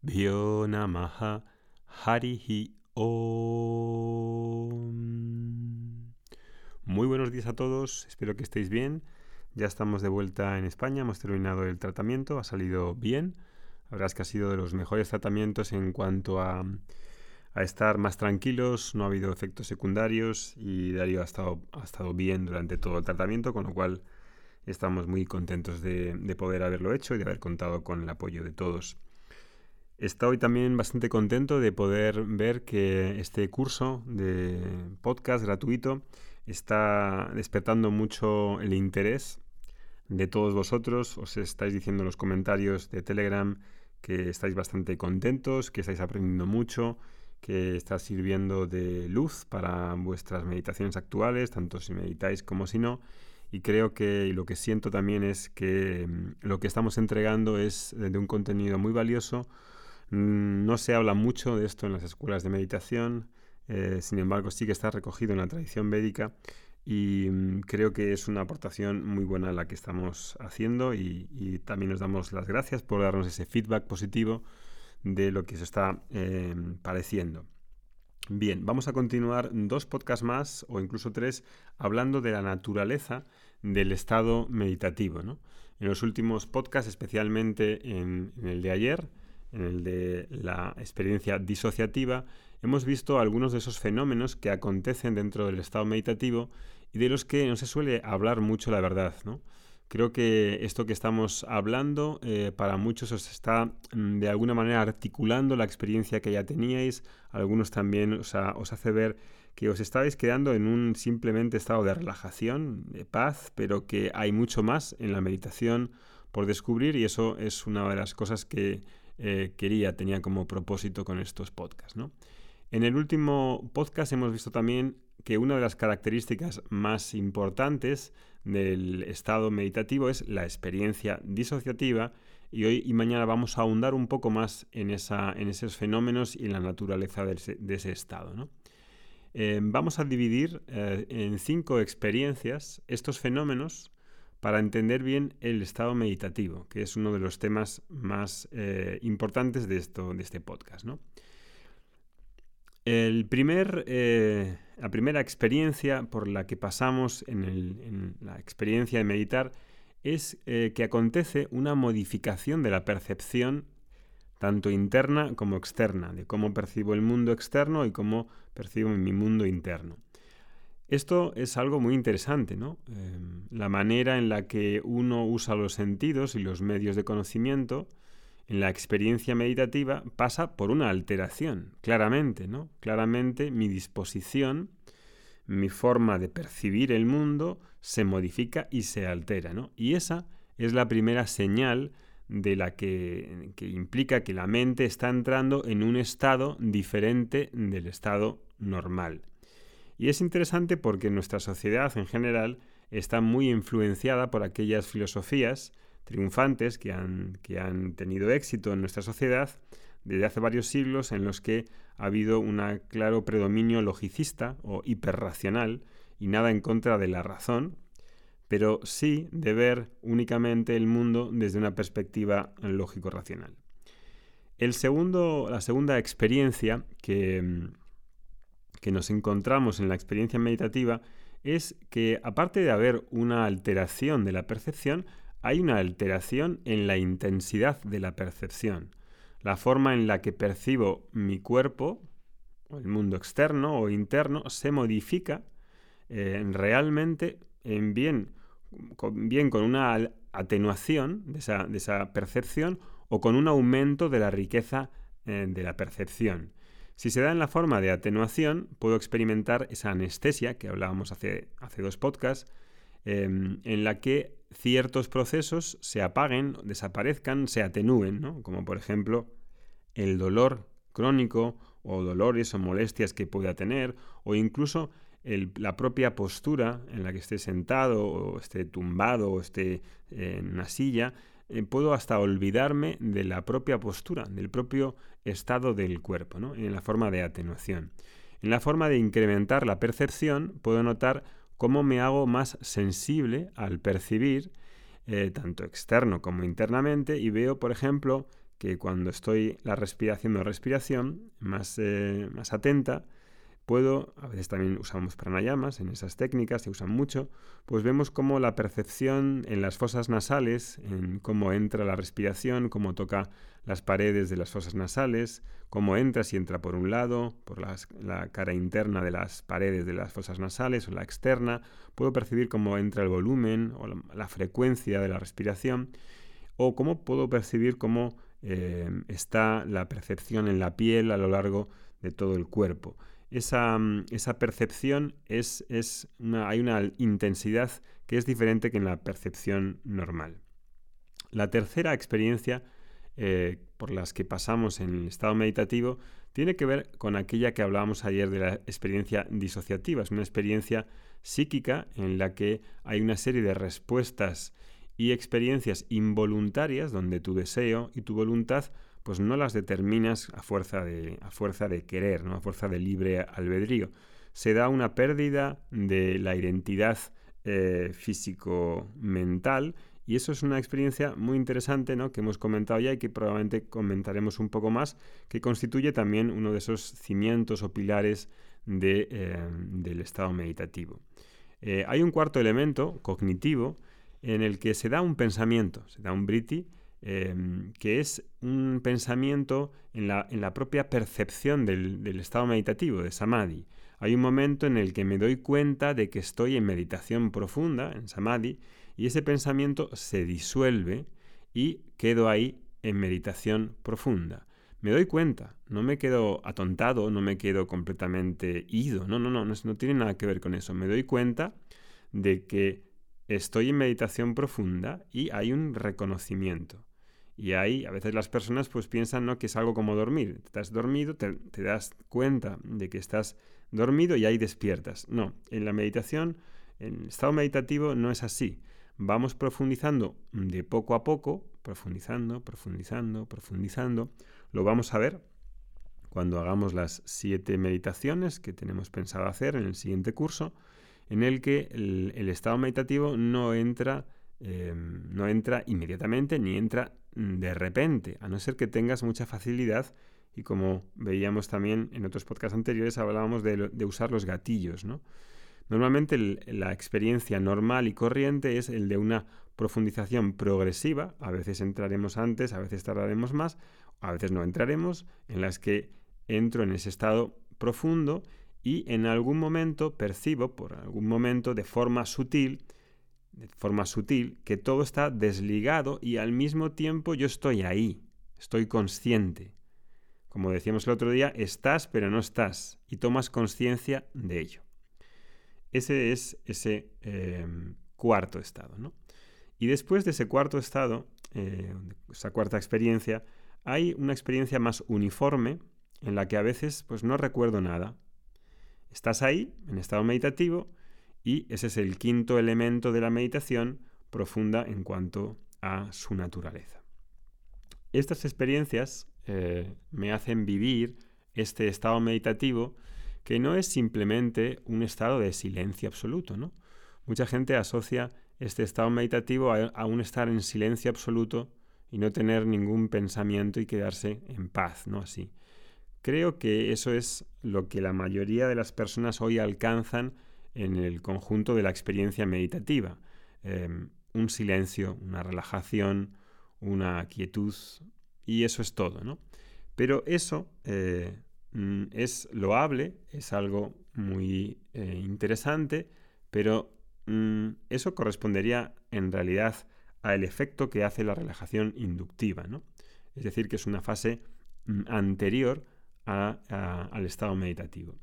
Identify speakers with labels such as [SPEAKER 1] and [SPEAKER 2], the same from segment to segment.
[SPEAKER 1] Bhyo Namaha Harihi Om. Muy buenos días a todos, espero que estéis bien. Ya estamos de vuelta en España, hemos terminado el tratamiento, ha salido bien. La verdad es que ha sido de los mejores tratamientos en cuanto a, estar más tranquilos, no ha habido efectos secundarios y Darío ha estado, ha estado bien durante todo el tratamiento, con lo cual estamos muy contentos de, de poder haberlo hecho y de haber contado con el apoyo de todos. Estoy también bastante contento de poder ver que este curso de podcast gratuito está despertando mucho el interés de todos vosotros. Os estáis diciendo en los comentarios de Telegram que estáis bastante contentos, que estáis aprendiendo mucho, que está sirviendo de luz para vuestras meditaciones actuales, tanto si meditáis como si no. Y creo que lo que siento también es que mm, lo que estamos entregando es de un contenido muy valioso, no se habla mucho de esto en las escuelas de meditación, eh, sin embargo sí que está recogido en la tradición védica y mm, creo que es una aportación muy buena la que estamos haciendo y, también nos damos las gracias por darnos ese feedback positivo de lo que se está em, pareciendo. Bien, vamos a continuar dos podcasts más o incluso tres hablando de la naturaleza del estado meditativo. En los últimos podcasts, especialmente en el de ayer, en el de la experiencia disociativa, hemos visto algunos de esos fenómenos que acontecen dentro del estado meditativo y de los que no se suele hablar mucho la verdad. ¿no? Creo que esto que estamos hablando eh, para muchos os está mm, de alguna manera articulando la experiencia que ya teníais, algunos también os hace ver que os estabais quedando en un simplemente estado de relajación, de paz, pero que hay mucho más en la meditación por descubrir y eso es una de las cosas que eh, quería, tenía como propósito con estos podcasts. En el último podcast hemos visto también que una de las características más importantes del estado meditativo es la experiencia disociativa y hoy y mañana vamos a ahondar un poco más en, esa, en esos fenómenos y en la naturaleza de ese, estado. Eh, vamos a dividir eh, en cinco experiencias estos fenómenos para entender bien el estado meditativo, que es uno de los temas más eh, importantes de, esto, de este podcast. El primer, eh, la primera experiencia por la que pasamos en, la experiencia de meditar es eh, que acontece una modificación de la percepción tanto interna como externa, de cómo percibo el mundo externo y cómo percibo mi mundo interno. Esto es algo muy interesante, ¿no? Em, la manera en la que uno usa los sentidos y los medios de conocimiento en la experiencia meditativa pasa por una alteración, claramente, ¿no? Claramente mi disposición, mi forma de percibir el mundo se modifica y se altera. Y esa es la primera señal de la que implica que la mente está entrando en un estado diferente del estado normal. Y es interesante porque nuestra sociedad en general está muy influenciada por aquellas filosofías triunfantes que han, que han tenido éxito en nuestra sociedad desde hace varios siglos en los que ha habido un claro predominio logicista o hiperracional y nada en contra de la razón, pero sí de ver únicamente el mundo desde una perspectiva lógico-racional. El segundo, la segunda experiencia que, que nos encontramos en la experiencia meditativa es que aparte de haber una alteración de la percepción, hay una alteración en la intensidad de la percepción. La forma en la que percibo mi cuerpo, o el mundo externo o interno, se modifica eh, realmente en bien con, bien con una atenuación de esa, percepción o con un aumento de la riqueza eh, de la percepción. Si se da en la forma de atenuación, puedo experimentar esa anestesia que hablábamos hace, hace dos podcasts, em, en la que ciertos procesos se apaguen, desaparezcan, se atenúen, como por ejemplo el dolor crónico o dolores o molestias que pueda tener o incluso la propia postura en la que esté sentado o esté tumbado o esté en una silla, eh, puedo hasta olvidarme de la propia postura, del propio estado del cuerpo, en la forma de atenuación. En la forma de incrementar la percepción, puedo notar cómo me hago más sensible al percibir, eh, tanto externo como internamente, y veo, por ejemplo, que cuando estoy la respiración o respiración más, eh, más atenta, puedo, a veces también usamos pranayamas en esas técnicas, se usan mucho, pues vemos cómo la percepción en las fosas nasales, en cómo entra la respiración, cómo toca las paredes de las fosas nasales, cómo entra, si entra por un lado, por la cara interna de las paredes de las fosas nasales o la externa, puedo percibir cómo entra el volumen o la, frecuencia de la respiración, o cómo puedo percibir cómo eh, está la percepción en la piel a lo largo de todo el cuerpo. Mm, esa, percepción es, hay una intensidad que es diferente que en la percepción normal. La tercera experiencia eh, por las que pasamos en el estado meditativo tiene que ver con aquella que hablábamos ayer de la experiencia disociativa. Es una experiencia psíquica en la que hay una serie de respuestas y experiencias involuntarias donde tu deseo y tu voluntad pues no las determinas a fuerza de, a fuerza de querer, ¿no? a fuerza de libre albedrío. Se da una pérdida de la identidad eh, físico-mental y eso es una experiencia muy interesante ¿no? que hemos comentado ya y que probablemente comentaremos un poco más, que constituye también uno de esos cimientos o pilares eh, del estado meditativo. Eh, hay un cuarto elemento cognitivo en el que se da un pensamiento, se da un briti, Em, que es un pensamiento en la, propia percepción del, estado meditativo, de samadhi. Hay un momento en el que me doy cuenta de que estoy en meditación profunda, en samadhi, y ese pensamiento se disuelve y quedo ahí en meditación profunda. Me doy cuenta, no me quedo atontado, no me quedo completamente ido, no, no, no, no tiene nada que ver con eso. Me doy cuenta de que estoy en meditación profunda y hay un reconocimiento. Y ahí a veces las personas pues piensan ¿no? que es algo como dormir. Estás dormido, te, te, das cuenta de que estás dormido y ahí despiertas. No, en la meditación, en el estado meditativo no es así. Vamos profundizando de poco a poco, profundizando, profundizando, profundizando. Lo vamos a ver cuando hagamos las siete meditaciones que tenemos pensado hacer en el siguiente curso, en el que el, estado meditativo no entra, eh, no entra inmediatamente ni entra Mm, de repente, a no ser que tengas mucha facilidad y como veíamos también en otros podcasts anteriores, hablábamos de, usar los gatillos. ¿no? Normalmente la experiencia normal y corriente es el de una profundización progresiva, a veces entraremos antes, a veces tardaremos más, a veces no entraremos, en las que entro en ese estado profundo y en algún momento percibo, por algún momento de forma sutil, de forma sutil, que todo está desligado y al mismo tiempo yo estoy ahí, estoy consciente. Como decíamos el otro día, estás pero no estás y tomas conciencia de ello. Ese es ese em, cuarto estado. ¿no? Y después de ese cuarto estado, eh, esa cuarta experiencia, hay una experiencia más uniforme en la que a veces pues no recuerdo nada. Estás ahí, en estado meditativo, y ese es el quinto elemento de la meditación profunda en cuanto a su naturaleza. Estas experiencias eh, me hacen vivir este estado meditativo que no es simplemente un estado de silencio absoluto. ¿no? Mucha gente asocia este estado meditativo a, a, un estar en silencio absoluto y no tener ningún pensamiento y quedarse en paz, ¿no? Así. Creo que eso es lo que la mayoría de las personas hoy alcanzan en el conjunto de la experiencia meditativa. Em, un silencio, una relajación, una quietud, y eso es todo, ¿no? Pero eso eh, mm, es loable, es algo muy eh, interesante, pero mm, eso correspondería en realidad al efecto que hace la relajación inductiva, ¿no? Es decir, que es una fase mm, anterior al estado meditativo.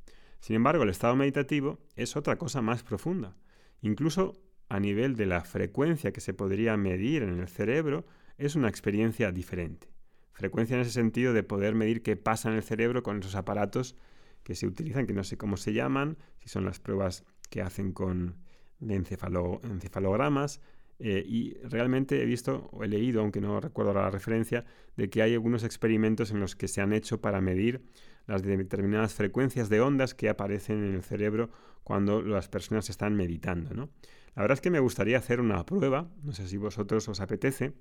[SPEAKER 1] Sin embargo, el estado meditativo es otra cosa más profunda. Incluso a nivel de la frecuencia que se podría medir en el cerebro, es una experiencia diferente. frecuencia en ese sentido de poder medir qué pasa en el cerebro con esos aparatos que se utilizan, que no sé cómo se llaman, si son las pruebas que hacen con encefalogramas, eh, y realmente he visto o he leído, aunque no recuerdo la referencia, de que hay algunos experimentos en los que se han hecho para medir las determinadas frecuencias de ondas que aparecen en el cerebro cuando las personas están meditando. ¿no? La verdad es que me gustaría hacer una prueba, no sé si vosotros os apetece,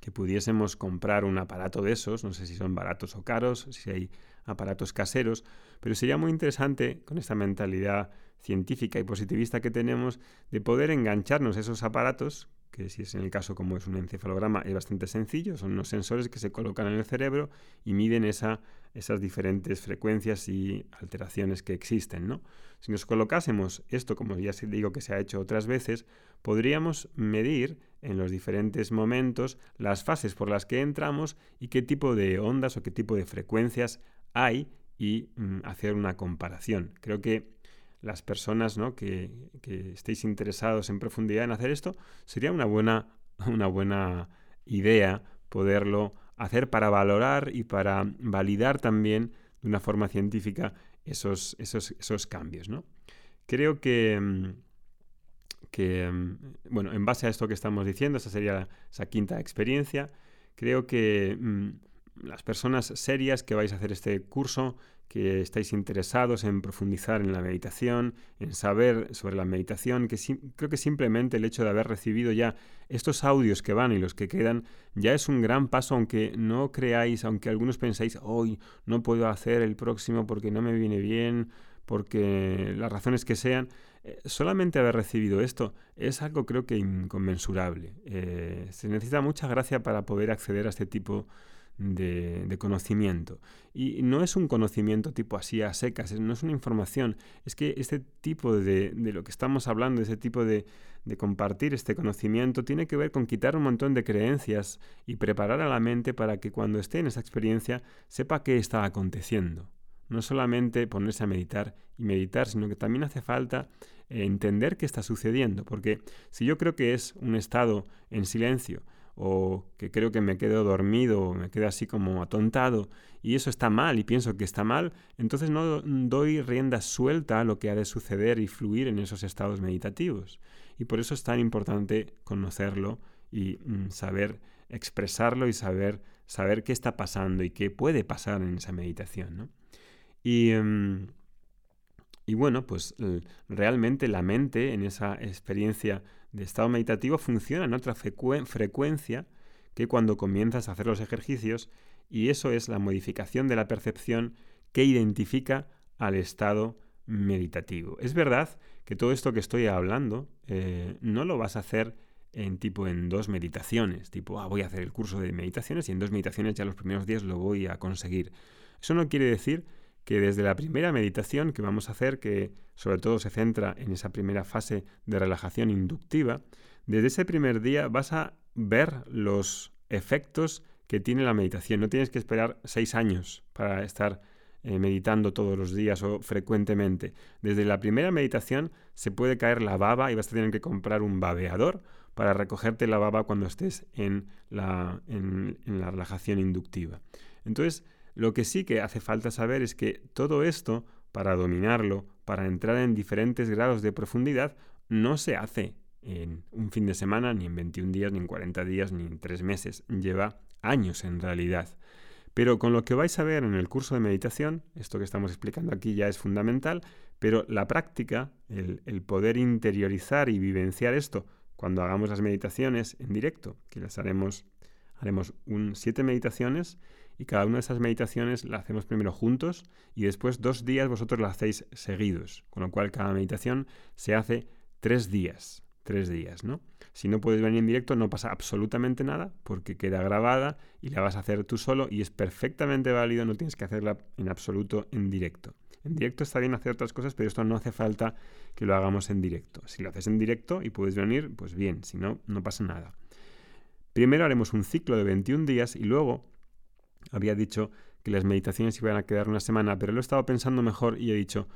[SPEAKER 1] que pudiésemos comprar un aparato de esos, no sé si son baratos o caros, si hay aparatos caseros, pero sería muy interesante con esta mentalidad científica y positivista que tenemos de poder engancharnos esos aparatos, que si es en el caso como es un encefalograma es bastante sencillo, son unos sensores que se colocan en el cerebro y miden esa, esas diferentes frecuencias y alteraciones que existen. ¿no? Si nos colocásemos esto, como ya digo que se ha hecho otras veces, podríamos medir en los diferentes momentos las fases por las que entramos y qué tipo de ondas o qué tipo de frecuencias hay y mm, hacer una comparación. Creo que las personas ¿no? que, estéis interesados en profundidad en hacer esto, sería una buena, una buena idea poderlo hacer para valorar y para validar también de una forma científica esos, esos, esos cambios. ¿no? Creo que, mm, que, mm, bueno, en base a esto que estamos diciendo, esa sería esa quinta experiencia, creo que las personas serias que vais a hacer este curso, que estáis interesados en profundizar en la meditación, en saber sobre la meditación, que creo que simplemente el hecho de haber recibido ya estos audios que van y los que quedan, ya es un gran paso, aunque no creáis, aunque algunos pensáis, hoy no puedo hacer el próximo porque no me viene bien, porque las razones que sean, eh, solamente haber recibido esto es algo creo que inconmensurable. Eh, se necesita mucha gracia para poder acceder a este tipo de de, conocimiento. Y no es un conocimiento tipo así a secas, no es una información, es que este tipo de, de lo que estamos hablando, ese tipo de, de compartir este conocimiento, tiene que ver con quitar un montón de creencias y preparar a la mente para que cuando esté en esa experiencia sepa qué está aconteciendo. No solamente ponerse a meditar y meditar, sino que también hace falta entender qué está sucediendo, porque si yo creo que es un estado en silencio, o que creo que me quedo dormido me quedo así como atontado y eso está mal y pienso que está mal, entonces no doy rienda suelta a lo que ha de suceder y fluir en esos estados meditativos. Y por eso es tan importante conocerlo y mm, saber expresarlo y saber, saber qué está pasando y qué puede pasar en esa meditación. Y, em, y bueno, pues realmente la mente en esa experiencia de estado meditativo funciona en otra frecuencia que cuando comienzas a hacer los ejercicios y eso es la modificación de la percepción que identifica al estado meditativo. Es verdad que todo esto que estoy hablando eh, no lo vas a hacer en tipo en dos meditaciones, tipo, ah, voy a hacer el curso de meditaciones y en dos meditaciones ya los primeros días lo voy a conseguir. Eso no quiere decir que desde la primera meditación que vamos a hacer, que sobre todo se centra en esa primera fase de relajación inductiva, desde ese primer día vas a ver los efectos que tiene la meditación. No tienes que esperar seis años para estar eh, meditando todos los días o frecuentemente. Desde la primera meditación se puede caer la baba y vas a tener que comprar un babeador para recogerte la baba cuando estés en la, en la relajación inductiva. Entonces, lo que sí que hace falta saber es que todo esto, para dominarlo, para entrar en diferentes grados de profundidad, no se hace en un fin de semana, ni en 21 días, ni en 40 días, ni en 3 meses. Lleva años en realidad. Pero con lo que vais a ver en el curso de meditación, esto que estamos explicando aquí ya es fundamental, pero la práctica, el, poder interiorizar y vivenciar esto cuando hagamos las meditaciones en directo, que las haremos, haremos un, siete meditaciones y cada una de esas meditaciones la hacemos primero juntos y después dos días vosotros la hacéis seguidos, con lo cual cada meditación se hace tres días, tres días, ¿no? Si no puedes venir en directo no pasa absolutamente nada porque queda grabada y la vas a hacer tú solo y es perfectamente válido, no tienes que hacerla en absoluto en directo. En directo está bien hacer otras cosas, pero esto no hace falta que lo hagamos en directo. Si lo haces en directo y puedes venir, pues bien, si no, no pasa nada. Primero haremos un ciclo de 21 días y luego había dicho que las meditaciones iban a quedar una semana, pero lo he estado pensando mejor y he dicho,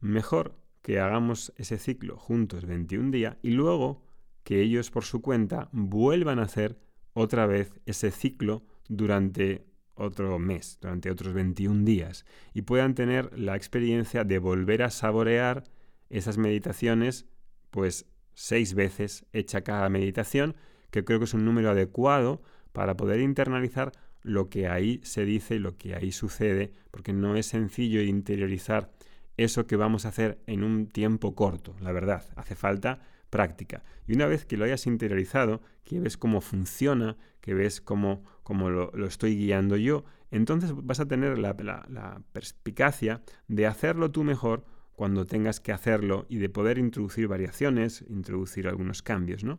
[SPEAKER 1] mejor que hagamos ese ciclo juntos 21 días y luego que ellos por su cuenta vuelvan a hacer otra vez ese ciclo durante otro mes, durante otros 21 días, y puedan tener la experiencia de volver a saborear esas meditaciones, pues seis veces hecha cada meditación, que creo que es un número adecuado para poder internalizar lo que ahí se dice y lo que ahí sucede, porque no es sencillo interiorizar eso que vamos a hacer en un tiempo corto, la verdad, hace falta práctica. Y una vez que lo hayas interiorizado, que ves cómo funciona, que ves cómo, cómo lo, estoy guiando yo, entonces vas a tener la, la perspicacia de hacerlo tú mejor cuando tengas que hacerlo y de poder introducir variaciones, introducir algunos cambios, ¿no?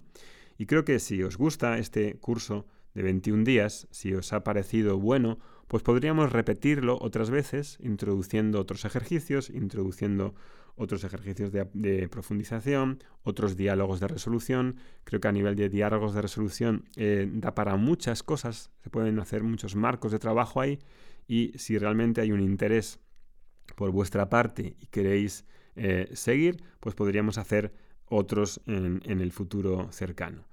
[SPEAKER 1] Y creo que si os gusta este curso de 21 días, si os ha parecido bueno, pues podríamos repetirlo otras veces, introduciendo otros ejercicios, introduciendo otros ejercicios de, profundización, otros diálogos de resolución. Creo que a nivel de diálogos de resolución eh, da para muchas cosas, se pueden hacer muchos marcos de trabajo ahí y si realmente hay un interés por vuestra parte y queréis eh, seguir, pues podríamos hacer otros en, el futuro cercano.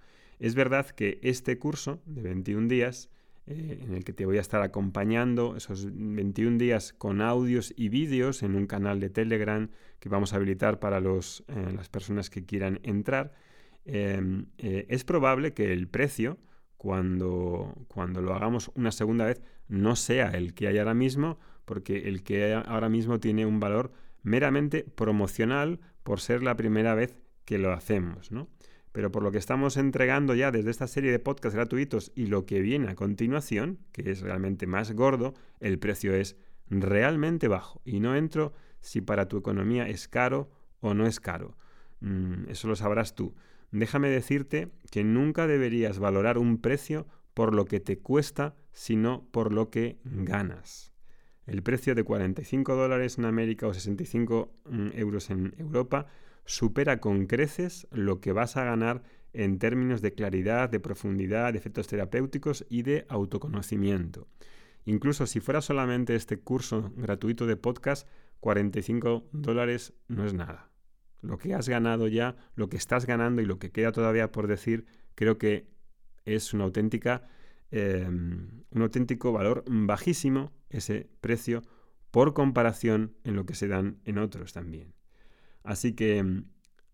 [SPEAKER 1] Es verdad que este curso de 21 días, eh, en el que te voy a estar acompañando esos 21 días con audios y vídeos en un canal de Telegram que vamos a habilitar para los, eh, las personas que quieran entrar, em, es probable que el precio, cuando, cuando lo hagamos una segunda vez, no sea el que hay ahora mismo, porque el que ahora mismo tiene un valor meramente promocional por ser la primera vez que lo hacemos, ¿no? Pero por lo que estamos entregando ya desde esta serie de podcasts gratuitos y lo que viene a continuación, que es realmente más gordo, el precio es realmente bajo. Y no entro si para tu economía es caro o no es caro. Mm, eso lo sabrás tú. Déjame decirte que nunca deberías valorar un precio por lo que te cuesta, sino por lo que ganas. El precio de 45 dólares en América o 65 mm, euros en Europa supera con creces lo que vas a ganar en términos de claridad, de profundidad, de efectos terapéuticos y de autoconocimiento. Incluso si fuera solamente este curso gratuito de podcast, 45 dólares no es nada. Lo que has ganado ya, lo que estás ganando y lo que queda todavía por decir, creo que es una auténtica Em, un auténtico valor bajísimo ese precio por comparación en lo que se dan en otros también. Así que mm,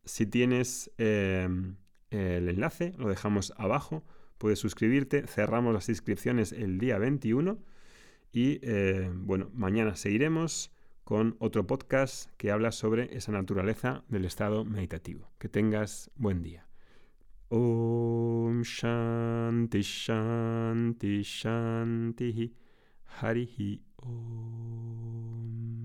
[SPEAKER 1] si tienes em, el enlace, lo dejamos abajo, puedes suscribirte, cerramos las inscripciones el día 21 y eh, bueno, mañana seguiremos con otro podcast que habla sobre esa naturaleza del estado meditativo. Que tengas buen día. Om Shanti Shanti Shanti Om.